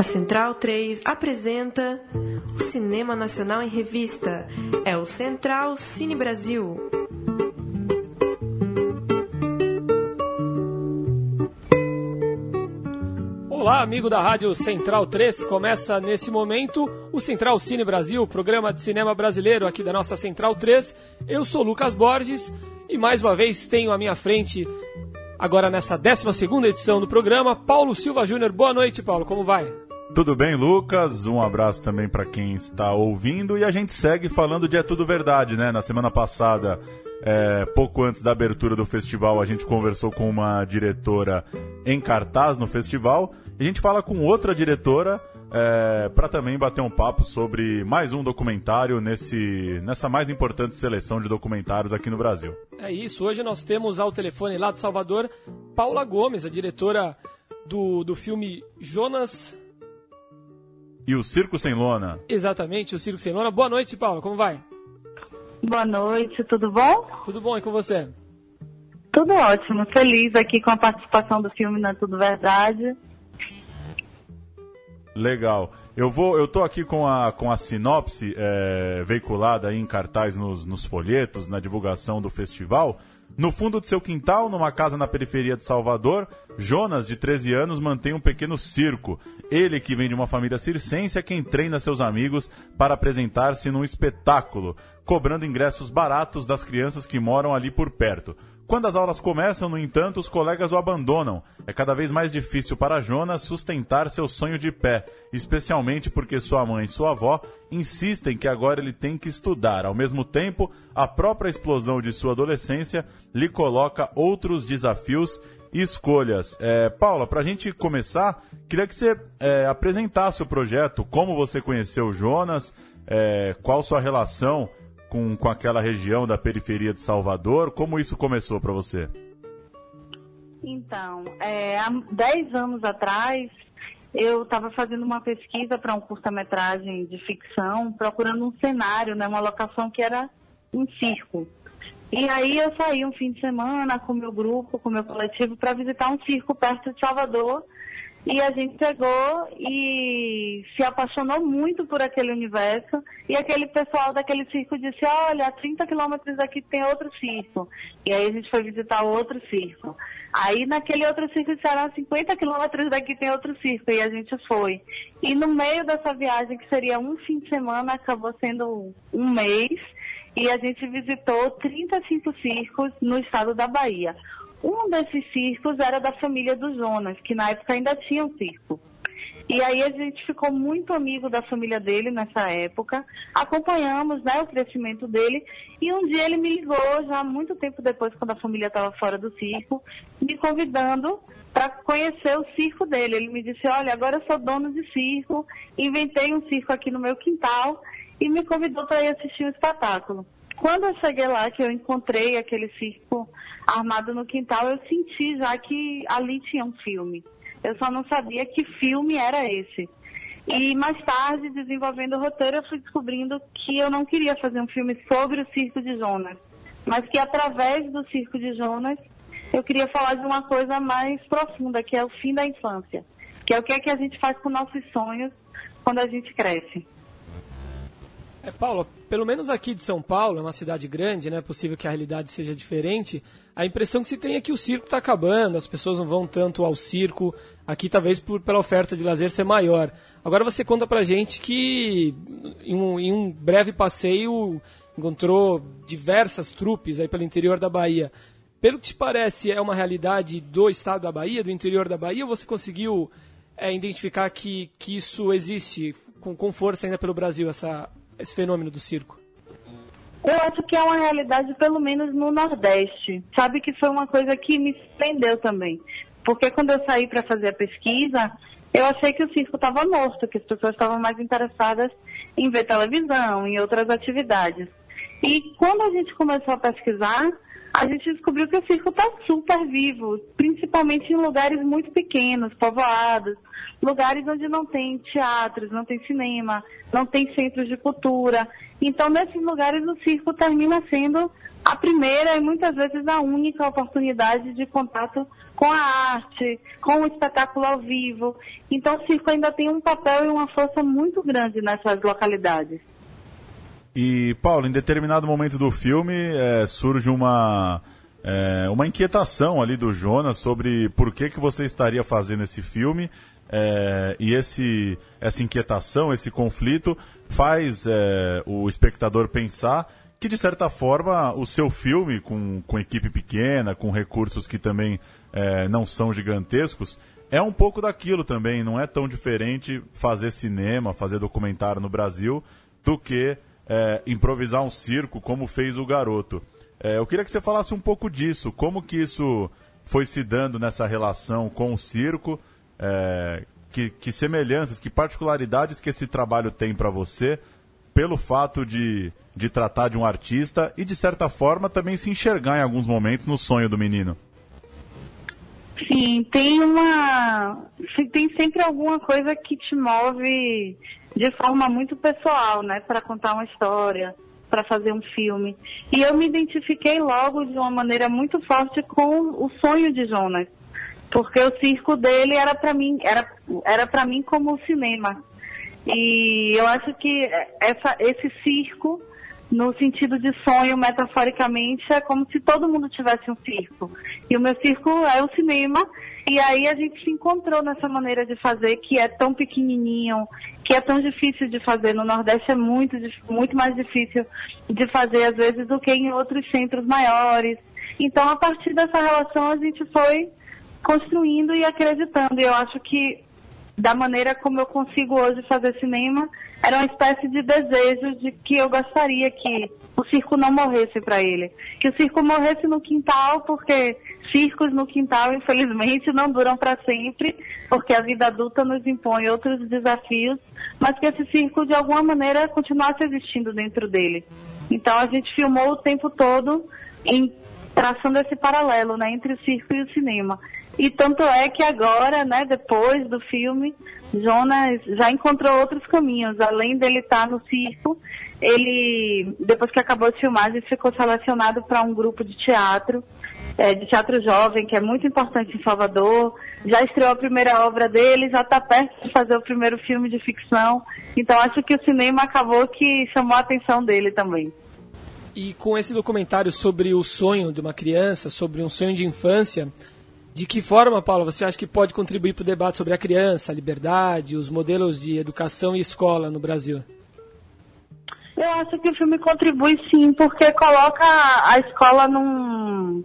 A Central 3 apresenta o Cinema Nacional em Revista. É o Central Cine Brasil. Olá, amigo da Rádio Central 3. Começa nesse momento o Central Cine Brasil, programa de cinema brasileiro aqui da nossa Central 3. Eu sou Lucas Borges e mais uma vez tenho à minha frente, agora nessa 12 edição do programa, Paulo Silva Júnior. Boa noite, Paulo. Como vai? Tudo bem, Lucas? Um abraço também para quem está ouvindo. E a gente segue falando de É Tudo Verdade, né? Na semana passada, é, pouco antes da abertura do festival, a gente conversou com uma diretora em cartaz no festival. E a gente fala com outra diretora é, para também bater um papo sobre mais um documentário nesse, nessa mais importante seleção de documentários aqui no Brasil. É isso. Hoje nós temos ao telefone lá de Salvador Paula Gomes, a diretora do, do filme Jonas e o Circo Sem Lona. Exatamente, o Circo Sem Lona. Boa noite, Paulo, como vai? Boa noite, tudo bom? Tudo bom, e com você? Tudo ótimo, feliz aqui com a participação do filme Não é Tudo Verdade. Legal. Eu vou, eu tô aqui com a, com a sinopse é, veiculada aí em cartaz nos, nos folhetos, na divulgação do festival. No fundo de seu quintal, numa casa na periferia de Salvador, Jonas, de 13 anos, mantém um pequeno circo. Ele, que vem de uma família circense, é quem treina seus amigos para apresentar-se num espetáculo, cobrando ingressos baratos das crianças que moram ali por perto. Quando as aulas começam, no entanto, os colegas o abandonam. É cada vez mais difícil para Jonas sustentar seu sonho de pé, especialmente porque sua mãe e sua avó insistem que agora ele tem que estudar. Ao mesmo tempo, a própria explosão de sua adolescência lhe coloca outros desafios escolhas. É, Paula, para a gente começar, queria que você é, apresentasse o projeto, como você conheceu o Jonas, é, qual sua relação com, com aquela região da periferia de Salvador? Como isso começou para você? Então, é, há 10 anos atrás, eu estava fazendo uma pesquisa para um curta-metragem de ficção, procurando um cenário, né, uma locação que era um circo. E aí eu saí um fim de semana com meu grupo, com meu coletivo, para visitar um circo perto de Salvador, e a gente pegou e se apaixonou muito por aquele universo. E aquele pessoal daquele circo disse: Olha, a 30 quilômetros daqui tem outro circo. E aí a gente foi visitar outro circo. Aí naquele outro circo disseram: a 50 quilômetros daqui tem outro circo. E a gente foi. E no meio dessa viagem, que seria um fim de semana, acabou sendo um mês. E a gente visitou 35 circos no estado da Bahia. Um desses circos era da família dos Jonas, que na época ainda tinha um circo. E aí a gente ficou muito amigo da família dele nessa época, acompanhamos né, o crescimento dele, e um dia ele me ligou, já muito tempo depois, quando a família estava fora do circo, me convidando para conhecer o circo dele. Ele me disse, olha, agora eu sou dono de circo, inventei um circo aqui no meu quintal, e me convidou para ir assistir o espetáculo. Quando eu cheguei lá, que eu encontrei aquele circo armado no quintal, eu senti já que ali tinha um filme. Eu só não sabia que filme era esse. E mais tarde, desenvolvendo o roteiro, eu fui descobrindo que eu não queria fazer um filme sobre o Circo de Jonas, mas que através do Circo de Jonas eu queria falar de uma coisa mais profunda, que é o fim da infância, que é o que, é que a gente faz com nossos sonhos quando a gente cresce. É, Paulo, pelo menos aqui de São Paulo, é uma cidade grande, né? É possível que a realidade seja diferente. A impressão que se tem é que o circo está acabando, as pessoas não vão tanto ao circo. Aqui, talvez por, pela oferta de lazer ser maior. Agora você conta pra gente que em um, em um breve passeio encontrou diversas trupes aí pelo interior da Bahia. Pelo que te parece, é uma realidade do estado da Bahia, do interior da Bahia, ou você conseguiu é, identificar que, que isso existe com, com força ainda pelo Brasil, essa esse fenômeno do circo? Eu acho que é uma realidade, pelo menos no Nordeste. Sabe que foi uma coisa que me surpreendeu também. Porque quando eu saí para fazer a pesquisa, eu achei que o circo estava morto, que as pessoas estavam mais interessadas em ver televisão, em outras atividades. E quando a gente começou a pesquisar, a gente descobriu que o circo está super vivo, principalmente em lugares muito pequenos, povoados, lugares onde não tem teatros, não tem cinema, não tem centros de cultura. Então, nesses lugares, o circo termina sendo a primeira e muitas vezes a única oportunidade de contato com a arte, com o espetáculo ao vivo. Então o circo ainda tem um papel e uma força muito grande nessas localidades. E, Paulo, em determinado momento do filme é, surge uma, é, uma inquietação ali do Jonas sobre por que, que você estaria fazendo esse filme. É, e esse, essa inquietação, esse conflito, faz é, o espectador pensar que, de certa forma, o seu filme, com, com equipe pequena, com recursos que também é, não são gigantescos, é um pouco daquilo também. Não é tão diferente fazer cinema, fazer documentário no Brasil, do que é, improvisar um circo como fez o garoto. É, eu queria que você falasse um pouco disso, como que isso foi se dando nessa relação com o circo, é, que, que, semelhanças, que particularidades que esse trabalho tem para você, pelo fato de, de tratar de um artista e, de certa forma, também se enxergar em alguns momentos no sonho do menino. Sim, tem uma. Tem sempre alguma coisa que te move de forma muito pessoal, né, para contar uma história, para fazer um filme. E eu me identifiquei logo de uma maneira muito forte com o sonho de Jonas, porque o circo dele era para mim, era era para mim como o cinema. E eu acho que essa, esse circo, no sentido de sonho, metaforicamente, é como se todo mundo tivesse um circo. E o meu circo é o cinema, e aí a gente se encontrou nessa maneira de fazer que é tão pequenininho, que é tão difícil de fazer. No Nordeste é muito, muito mais difícil de fazer, às vezes, do que em outros centros maiores. Então, a partir dessa relação, a gente foi construindo e acreditando. E eu acho que, da maneira como eu consigo hoje fazer cinema, era uma espécie de desejo de que eu gostaria que o circo não morresse para ele. Que o circo morresse no quintal, porque circos no quintal, infelizmente, não duram para sempre, porque a vida adulta nos impõe outros desafios, mas que esse circo, de alguma maneira, continuasse existindo dentro dele. Então, a gente filmou o tempo todo em traçando esse paralelo né, entre o circo e o cinema. E tanto é que agora, né, depois do filme, Jonas já encontrou outros caminhos. Além dele estar no circo, ele, depois que acabou de filmar, ele ficou selecionado para um grupo de teatro é, de teatro jovem, que é muito importante em Salvador. Já estreou a primeira obra dele, já está perto de fazer o primeiro filme de ficção. Então acho que o cinema acabou que chamou a atenção dele também. E com esse documentário sobre o sonho de uma criança, sobre um sonho de infância, de que forma, Paulo, você acha que pode contribuir para o debate sobre a criança, a liberdade, os modelos de educação e escola no Brasil? Eu acho que o filme contribui sim, porque coloca a escola num,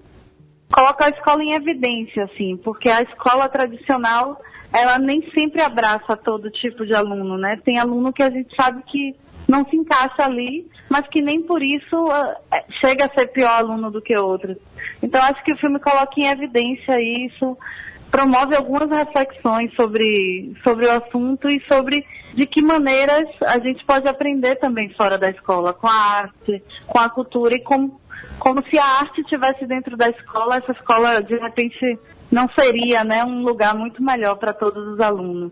coloca a escola em evidência, assim, porque a escola tradicional, ela nem sempre abraça todo tipo de aluno, né? Tem aluno que a gente sabe que não se encaixa ali, mas que nem por isso uh, chega a ser pior aluno do que outros. Então acho que o filme coloca em evidência isso, promove algumas reflexões sobre, sobre o assunto e sobre de que maneiras a gente pode aprender também fora da escola, com a arte, com a cultura e com como se a arte estivesse dentro da escola, essa escola de repente não seria né, um lugar muito melhor para todos os alunos.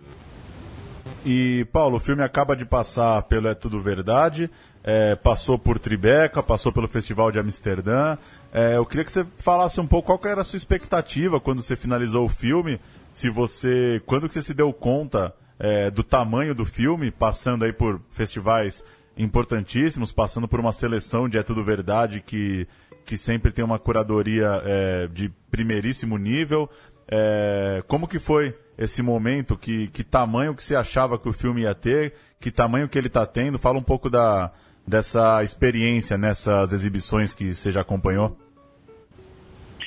E, Paulo, o filme acaba de passar pelo É Tudo Verdade, é, passou por Tribeca, passou pelo Festival de Amsterdã. É, eu queria que você falasse um pouco qual era a sua expectativa quando você finalizou o filme, se você, quando que você se deu conta é, do tamanho do filme, passando aí por festivais importantíssimos, passando por uma seleção de É Tudo Verdade que, que sempre tem uma curadoria é, de primeiríssimo nível. É, como que foi esse momento? Que, que tamanho que você achava que o filme ia ter? Que tamanho que ele está tendo? Fala um pouco da, dessa experiência nessas exibições que você já acompanhou.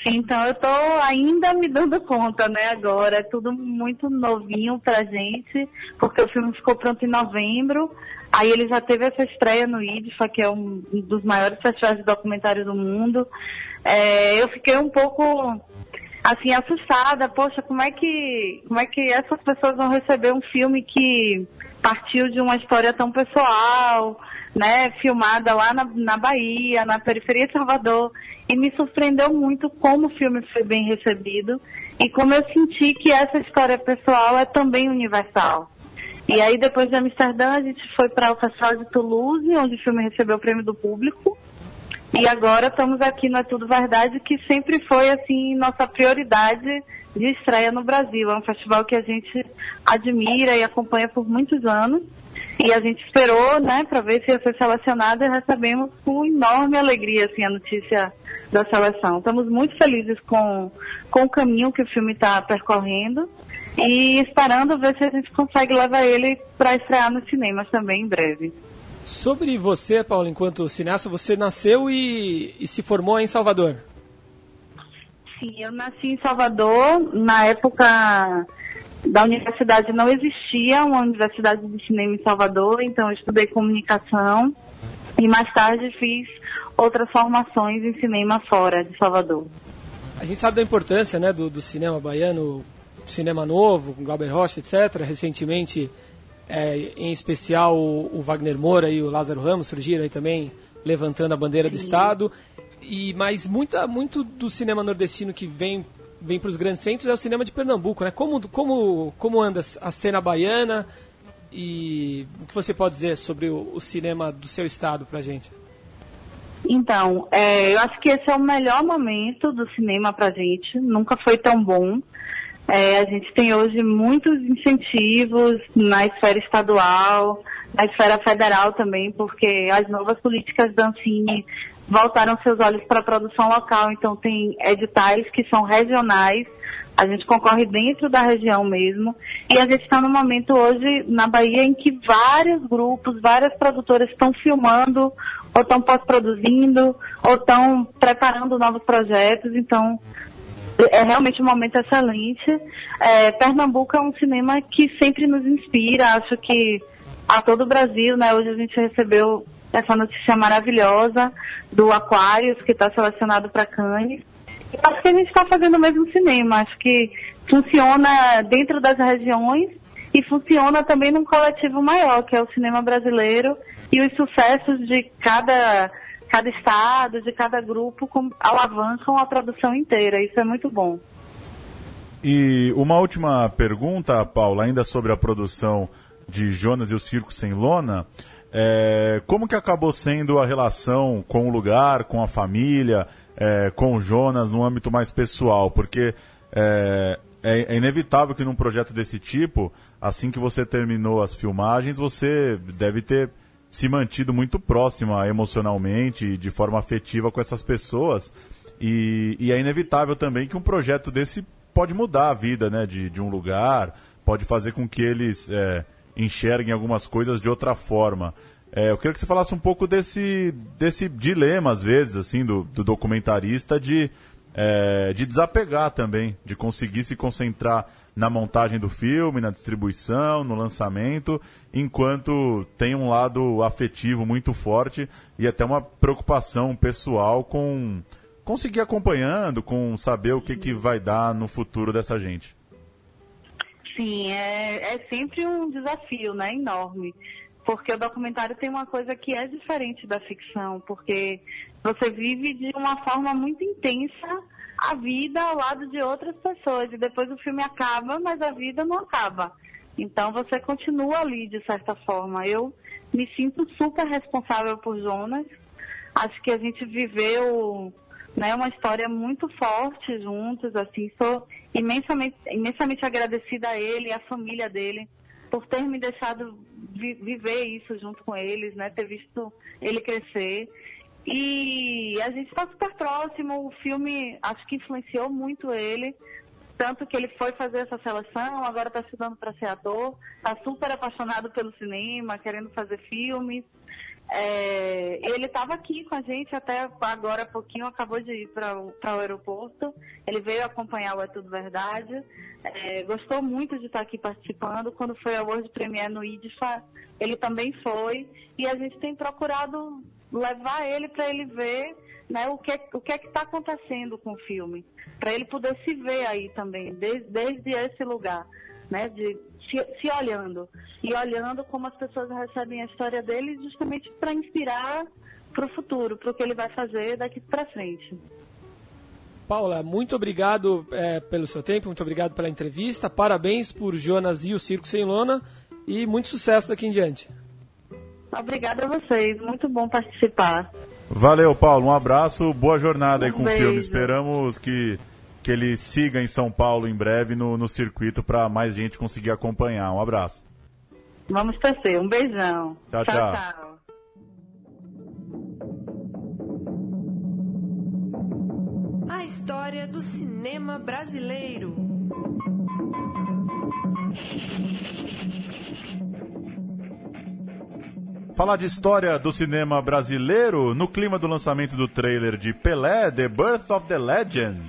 Então eu estou ainda me dando conta, né, agora. É tudo muito novinho pra gente, porque o filme ficou pronto em novembro. Aí ele já teve essa estreia no IDFA, que é um dos maiores festivais de documentário do mundo. É, eu fiquei um pouco assim assustada, poxa, como é que como é que essas pessoas vão receber um filme que partiu de uma história tão pessoal, né, filmada lá na, na Bahia, na periferia de Salvador, e me surpreendeu muito como o filme foi bem recebido e como eu senti que essa história pessoal é também universal. E aí, depois de Amsterdã, a gente foi para o Festival de Toulouse, onde o filme recebeu o prêmio do público. E agora estamos aqui no É Tudo Verdade, que sempre foi assim nossa prioridade de estreia no Brasil. É um festival que a gente admira e acompanha por muitos anos. E a gente esperou, né, para ver se ia ser selecionado e recebemos com enorme alegria assim, a notícia da seleção. Estamos muito felizes com, com o caminho que o filme está percorrendo e esperando ver se a gente consegue levar ele para estrear nos cinemas também em breve. Sobre você, Paulo, enquanto cineasta, você nasceu e, e se formou em Salvador. Sim, eu nasci em Salvador. Na época da universidade não existia uma universidade de cinema em Salvador, então eu estudei comunicação e mais tarde fiz outras formações em cinema fora de Salvador. A gente sabe da importância né, do, do cinema baiano, cinema novo, com Glauber Rocha, etc. Recentemente, é, em especial, o, o, Wagner Moura e o Lázaro Ramos surgiram aí também levantando a bandeira do Estado. E, mas muita, muito do cinema nordestino que vem vem para os grandes centros é o cinema de Pernambuco, né? Como, como, como anda a cena baiana e o que você pode dizer sobre o, o cinema do seu estado para gente? Então, é, eu acho que esse é o melhor momento do cinema para gente. Nunca foi tão bom. É, a gente tem hoje muitos incentivos na esfera estadual, na esfera federal também, porque as novas políticas da Ancine voltaram seus olhos para a produção local. Então, tem editais que são regionais, a gente concorre dentro da região mesmo. E a gente está no momento hoje na Bahia em que vários grupos, várias produtoras estão filmando, ou estão pós-produzindo, ou estão preparando novos projetos. Então, é realmente um momento excelente. É, Pernambuco é um cinema que sempre nos inspira. Acho que a todo o Brasil, né? Hoje a gente recebeu essa notícia maravilhosa do Aquarius, que está selecionado para Cannes. Acho que a gente está fazendo o mesmo cinema. Acho que funciona dentro das regiões e funciona também num coletivo maior, que é o cinema brasileiro e os sucessos de cada, cada estado, de cada grupo, com, alavancam a produção inteira. Isso é muito bom. E uma última pergunta, Paula, ainda sobre a produção de Jonas e o Circo Sem Lona. É, como que acabou sendo a relação com o lugar, com a família, é, com o Jonas no âmbito mais pessoal? Porque é, é, é, inevitável que num projeto desse tipo, assim que você terminou as filmagens, você deve ter se mantido muito próxima emocionalmente, de forma afetiva com essas pessoas. E, e, é inevitável também que um projeto desse pode mudar a vida né, de, de um lugar, pode fazer com que eles é, enxerguem algumas coisas de outra forma. É, eu queria que você falasse um pouco desse, desse dilema, às vezes, assim, do, do documentarista de, é, de desapegar também, de conseguir se concentrar na montagem do filme, na distribuição, no lançamento, enquanto tem um lado afetivo muito forte e até uma preocupação pessoal com conseguir acompanhando, com saber o que, que vai dar no futuro dessa gente. Sim, é, é sempre um desafio, né, enorme. Porque o documentário tem uma coisa que é diferente da ficção, porque você vive de uma forma muito intensa a vida ao lado de outras pessoas. E depois o filme acaba, mas a vida não acaba. Então você continua ali, de certa forma. Eu me sinto super responsável por Jonas. Acho que a gente viveu né, uma história muito forte juntos, assim, sou imensamente, imensamente agradecida a ele e à família dele por ter me deixado vi viver isso junto com eles, né, ter visto ele crescer. E a gente está super próximo, o filme acho que influenciou muito ele, tanto que ele foi fazer essa seleção, agora está estudando para ser ator, está super apaixonado pelo cinema, querendo fazer filmes. É, ele estava aqui com a gente até agora há pouquinho, acabou de ir para o aeroporto. Ele veio acompanhar o É Tudo Verdade. É, gostou muito de estar aqui participando. Quando foi a World Premiere no IDFA, ele também foi. E a gente tem procurado levar ele para ele ver né, o, que, é, o que é está acontecendo com o filme. Para ele poder se ver aí também, desde, desde esse lugar né, de se, se olhando e olhando como as pessoas recebem a história dele, justamente para inspirar para o futuro, para o que ele vai fazer daqui para frente. Paula, muito obrigado é, pelo seu tempo, muito obrigado pela entrevista, parabéns por Jonas e o Circo Sem Lona e muito sucesso daqui em diante. Obrigada a vocês, muito bom participar. Valeu, Paulo. Um abraço, boa jornada aí Um com o beijo. filme. Esperamos que, que ele siga em São Paulo em breve no, no circuito para mais gente conseguir acompanhar. Um abraço. Vamos torcer. Um beijão. Tchau, tchau. tchau. A história do cinema brasileiro. Falar de história do cinema brasileiro no clima do lançamento do trailer de Pelé, The Birth of the Legend.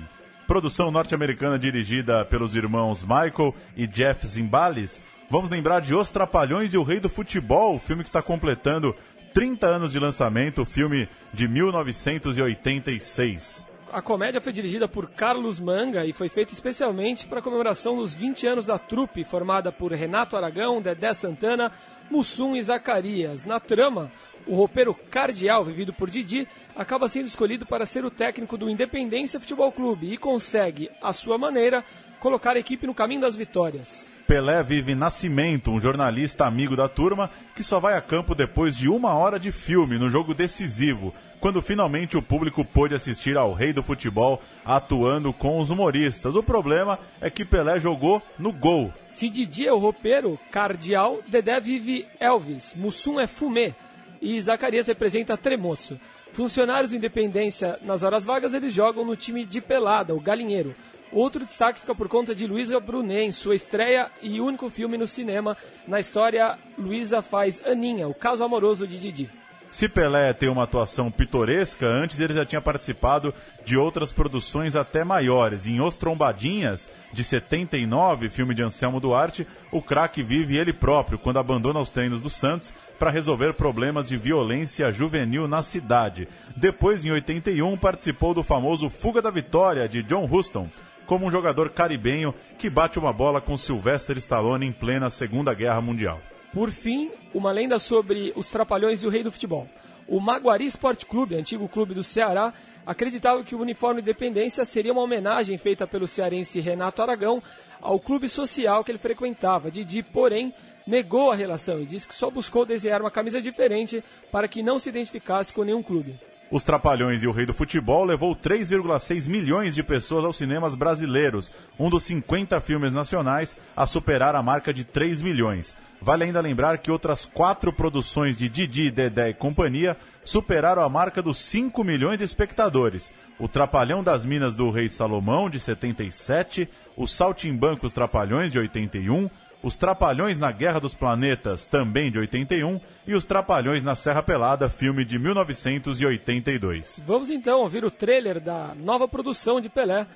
Produção norte-americana dirigida pelos irmãos Michael e Jeff Zimbalist. Vamos lembrar de Os Trapalhões e o Rei do Futebol, filme que está completando 30 anos de lançamento, filme de 1986. A comédia foi dirigida por Carlos Manga e foi feita especialmente para a comemoração dos 20 anos da trupe, formada por Renato Aragão, Dedé Santana, Mussum e Zacarias. Na trama, o roupeiro Cardial, vivido por Didi, acaba sendo escolhido para ser o técnico do Independência Futebol Clube e consegue, à sua maneira, colocar a equipe no caminho das vitórias. Pelé vive Nascimento, um jornalista amigo da turma, que só vai a campo depois de uma hora de filme no jogo decisivo, quando finalmente o público pôde assistir ao rei do futebol atuando com os humoristas. O problema é que Pelé jogou no gol. Se Didi é o roupeiro, Cardial, Dedé vive Elvis, Mussum é Fumê e Zacarias representa Tremoço. Funcionários do Independência, nas horas vagas, eles jogam no time de pelada, o Galinheiro. Outro destaque fica por conta de Luísa Brunet em sua estreia e único filme no cinema. Na história, Luísa faz Aninha, o caso amoroso de Didi. Se Pelé tem uma atuação pitoresca, antes ele já tinha participado de outras produções até maiores. Em Os Trombadinhas, de 79, filme de Anselmo Duarte, o craque vive ele próprio quando abandona os treinos do Santos para resolver problemas de violência juvenil na cidade. Depois, em 81, participou do famoso Fuga da Vitória, de John Huston, como um jogador caribenho que bate uma bola com Sylvester Stallone em plena Segunda Guerra Mundial. Por fim, uma lenda sobre os Trapalhões e o Rei do Futebol. O Maguari Sport Clube, antigo clube do Ceará, acreditava que o uniforme Independência seria uma homenagem feita pelo cearense Renato Aragão ao clube social que ele frequentava. Didi, porém, negou a relação e disse que só buscou desenhar uma camisa diferente para que não se identificasse com nenhum clube. Os Trapalhões e o Rei do Futebol levou 3,6 milhões de pessoas aos cinemas brasileiros, um dos 50 filmes nacionais a superar a marca de 3 milhões. Vale ainda lembrar que outras quatro produções de Didi, Dedé e companhia superaram a marca dos 5 milhões de espectadores. O Trapalhão das Minas do Rei Salomão, de 77, os Saltimbancos Trapalhões, de 81, os Trapalhões na Guerra dos Planetas, também de 81, e os Trapalhões na Serra Pelada, filme de 1982. Vamos então ouvir o trailer da nova produção de Pelé,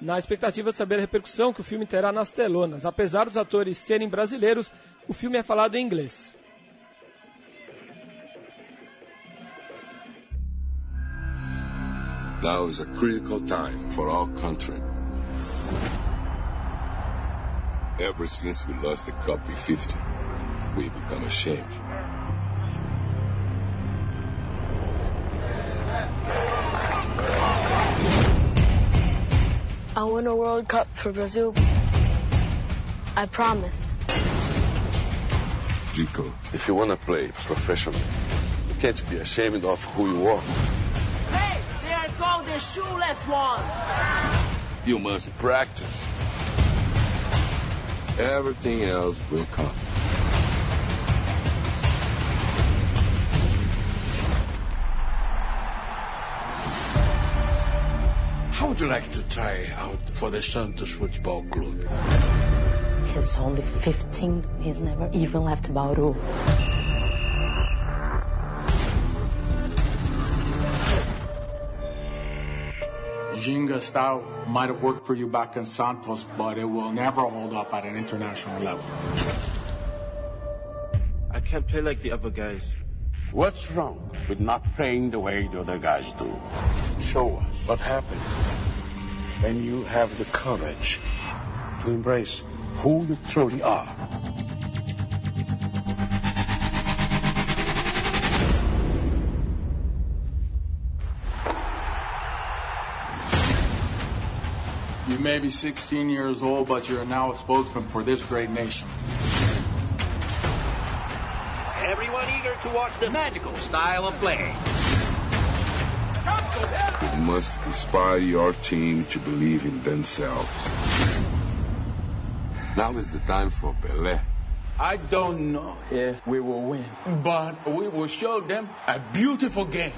na expectativa de saber a repercussão que o filme terá nas telonas. Apesar dos atores serem brasileiros, o filme é falado em inglês. Now is a critical time for our country. Ever since we lost the Cup in 50, we become ashamed. I'll win a World Cup for Brazil. I promise. Chico, if you want to play professionally, you can't be ashamed of who you are. Hey, they are called the shoeless ones. You must practice. Everything else will come. How would you like to try out for the Santos Football Club? He's only 15. He's never even left Bauru. Ginga style might have worked for you back in Santos, but it will never hold up at an international level. I can't play like the other guys. What's wrong with not playing the way the other guys do? Show us what happens when you have the courage to embrace who you truly are. May be 16 years old, but you're now a spokesman for this great nation. Everyone eager to watch the magical style of play. We must inspire your team to believe in themselves. Now is the time for Pelé. I don't know if we will win, but we will show them a beautiful game.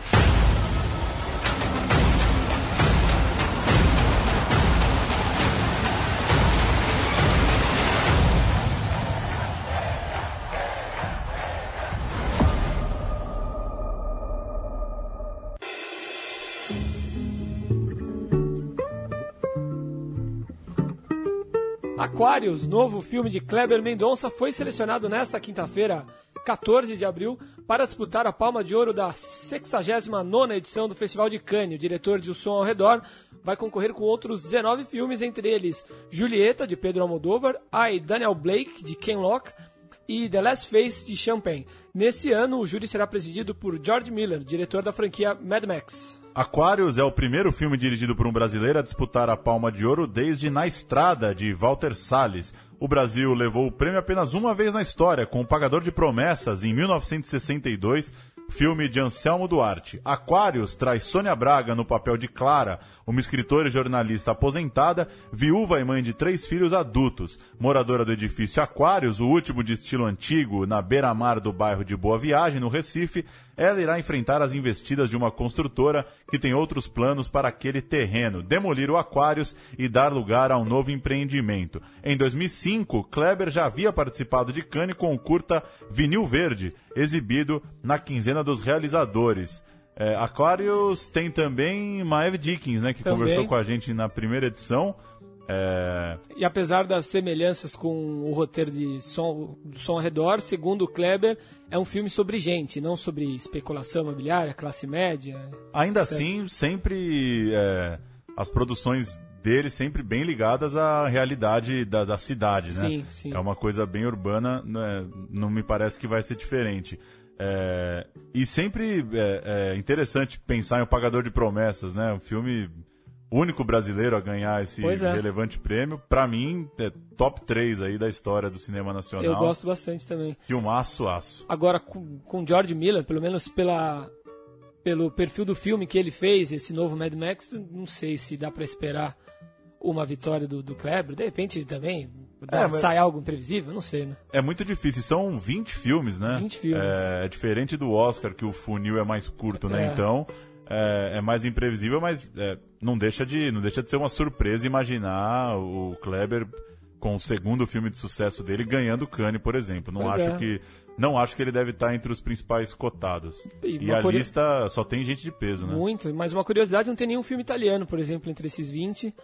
Aquarius, novo filme de Kleber Mendonça, foi selecionado nesta quinta-feira, 14 de abril, para disputar a Palma de Ouro da 69ª edição do Festival de Cannes. O diretor de O Som ao Redor vai concorrer com outros 19 filmes, entre eles Julieta, de Pedro Almodóvar, I, Daniel Blake, de Ken Loach, e The Last Face, de Champagne. Nesse ano, o júri será presidido por George Miller, diretor da franquia Mad Max. Aquarius é o primeiro filme dirigido por um brasileiro a disputar a Palma de Ouro desde Na Estrada, de Walter Salles. O Brasil levou o prêmio apenas uma vez na história, com O Pagador de Promessas, em 1962, filme de Anselmo Duarte. Aquarius traz Sônia Braga no papel de Clara, uma escritora e jornalista aposentada, viúva e mãe de três filhos adultos. Moradora do edifício Aquarius, o último de estilo antigo, na beira-mar do bairro de Boa Viagem, no Recife, ela irá enfrentar as investidas de uma construtora que tem outros planos para aquele terreno, demolir o Aquarius e dar lugar a um novo empreendimento. Em 2005, Kleber já havia participado de Cannes com o curta Vinil Verde, exibido na quinzena dos realizadores. É, Aquarius tem também Maeve Dickens, né, que Também. conversou com a gente na primeira edição. É, E apesar das semelhanças com o roteiro de som, do som ao redor, segundo o Kleber, é um filme sobre gente, não sobre especulação imobiliária, classe média. Ainda etc. assim, sempre é, as produções dele sempre bem ligadas à realidade da, da cidade, né? Sim, sim. É uma coisa bem urbana, né? não me parece que vai ser diferente. É, e sempre é, é interessante pensar em O Pagador de Promessas, né? Um filme único brasileiro a ganhar esse é. relevante prêmio. Pra mim, é top 3 aí da história do cinema nacional. Eu gosto bastante também. Filmaço, aço. Agora, com, com George Miller, pelo menos pela, pelo perfil do filme que ele fez, esse novo Mad Max, não sei se dá pra esperar uma vitória do, do Kleber. De repente também É, mas- sai algo imprevisível, não sei, né? É muito difícil, são 20 filmes, né? 20 filmes. É, é diferente do Oscar, que o funil é mais curto, né? É. Então, é, é mais imprevisível, mas é, não, deixa de, não deixa de ser uma surpresa imaginar o Kleber com o segundo filme de sucesso dele ganhando o Cannes, por exemplo. Não Pois acho é. que não acho que ele deve estar entre os principais cotados. E E, a curio- lista só tem gente de peso, né? Muito, mas uma curiosidade, não tem nenhum filme italiano, por exemplo, entre esses 20,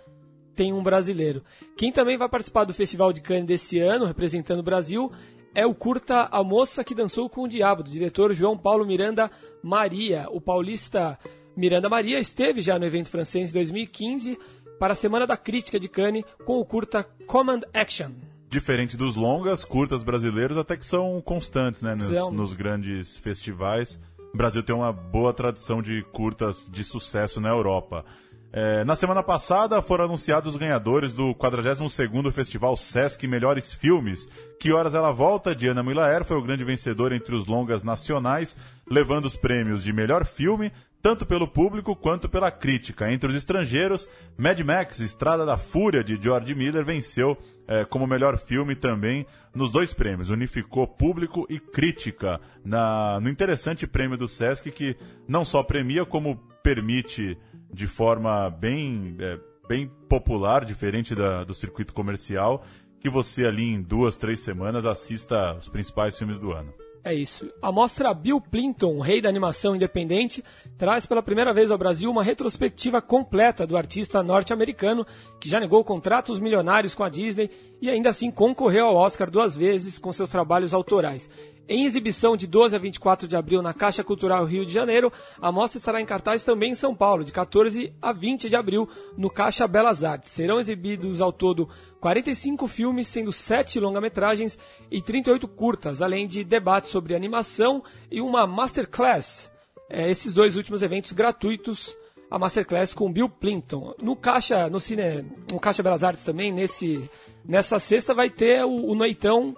tem um brasileiro. Quem também vai participar do Festival de Cannes desse ano, representando o Brasil, é o curta A Moça que Dançou com o Diabo, do diretor João Paulo Miranda Maria. O paulista Miranda Maria esteve já no evento francês em 2015 para a Semana da Crítica de Cannes com o curta Command Action. Diferente dos longas, curtas brasileiros até que são constantes, né? Nos, São. nos grandes festivais. O Brasil tem uma boa tradição de curtas de sucesso na Europa. É, na semana passada foram anunciados os ganhadores do 42º Festival Sesc Melhores Filmes. Que Horas Ela Volta, de Ana Milaer, foi o grande vencedor entre os longas nacionais, levando os prêmios de melhor filme, tanto pelo público quanto pela crítica. Entre os estrangeiros, Mad Max, Estrada da Fúria, de George Miller, venceu eh, como melhor filme também nos dois prêmios. Unificou público e crítica na, no interessante prêmio do Sesc, que não só premia, como permite de forma bem, eh, bem popular, diferente da- do circuito comercial, que você ali em duas, três semanas assista os principais filmes do ano. É isso. A mostra Bill Plinton, rei da animação independente, traz pela primeira vez ao Brasil uma retrospectiva completa do artista norte-americano que já negou contratos milionários com a Disney e ainda assim concorreu ao Oscar duas vezes com seus trabalhos autorais. Em exibição de 12 a 24 de abril na Caixa Cultural Rio de Janeiro, a mostra estará em cartaz também em São Paulo, de 14 a 20 de abril, no Caixa Belas Artes. Serão exibidos ao todo 45 filmes, sendo 7 longa-metragens e 38 curtas, além de debates sobre animação e uma masterclass. É, esses dois últimos eventos gratuitos, a masterclass com Bill Plinton. No Caixa, no cine, no Caixa Belas Artes também, nesse, nessa sexta vai ter o, o noitão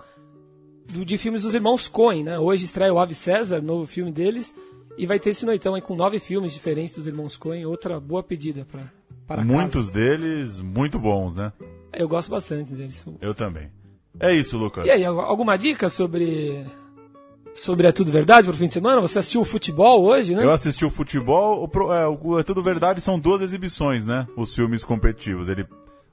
do, de filmes dos irmãos Coen, né? Hoje estreia o Ave César, novo filme deles, E vai ter esse noitão aí com nove filmes diferentes dos irmãos Coen, outra boa pedida pra, para Muitos deles muito bons, né? Eu gosto bastante deles. Eu também. É isso, Lucas. E aí, alguma dica sobre sobre É Tudo Verdade pro fim de semana? Você assistiu o futebol hoje, né? Eu assisti o futebol. O, pro- é, o É Tudo Verdade são duas exibições, né? Os filmes competitivos. Ele,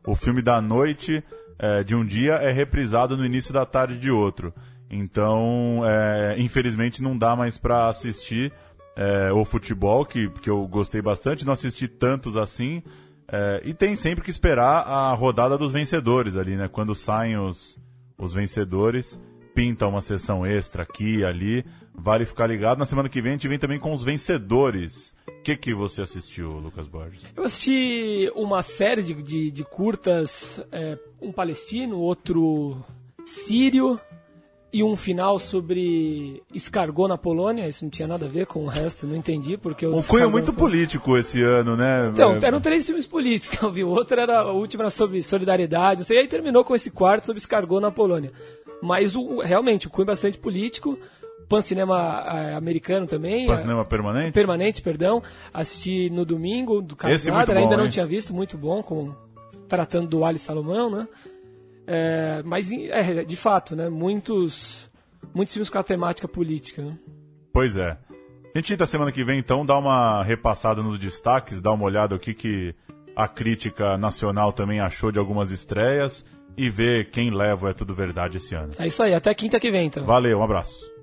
o filme da noite é, de um dia é reprisado no início da tarde de outro. Então, é, infelizmente, não dá mais pra assistir é, o futebol, que, que eu gostei bastante. Não assisti tantos assim. É, e tem sempre que esperar a rodada dos vencedores ali, né? Quando saem os, os vencedores, pinta uma sessão extra aqui e ali. Vale ficar ligado. Na semana que vem a gente vem também com os vencedores. O que, que você assistiu, Lucas Borges? Eu assisti uma série de, de, de curtas, é, um palestino, outro sírio e um final sobre escargot na Polônia. Isso não tinha nada a ver com o resto, não entendi porque Um cunho muito político esse ano, né? Então, É, eram três filmes políticos que eu vi. O outro era o último era sobre solidariedade, não sei. E aí terminou com esse quarto sobre escargot na Polônia. Mas o, realmente, o cunho bastante político. Pancinema eh, americano também. Eh, cinema permanente? Permanente, perdão. Assisti no domingo do Carlos é Nader, ainda não hein? tinha visto, muito bom, com, tratando do Ali Salomão, né? É, mas, é, de fato, né? Muitos, muitos filmes com a temática política, né? Pois é. A gente da semana que vem, então, dá uma repassada nos destaques, dá uma olhada o que, que a crítica nacional também achou de algumas estreias e ver quem leva o É Tudo Verdade esse ano. É isso aí, até quinta que vem, então. Valeu, um abraço.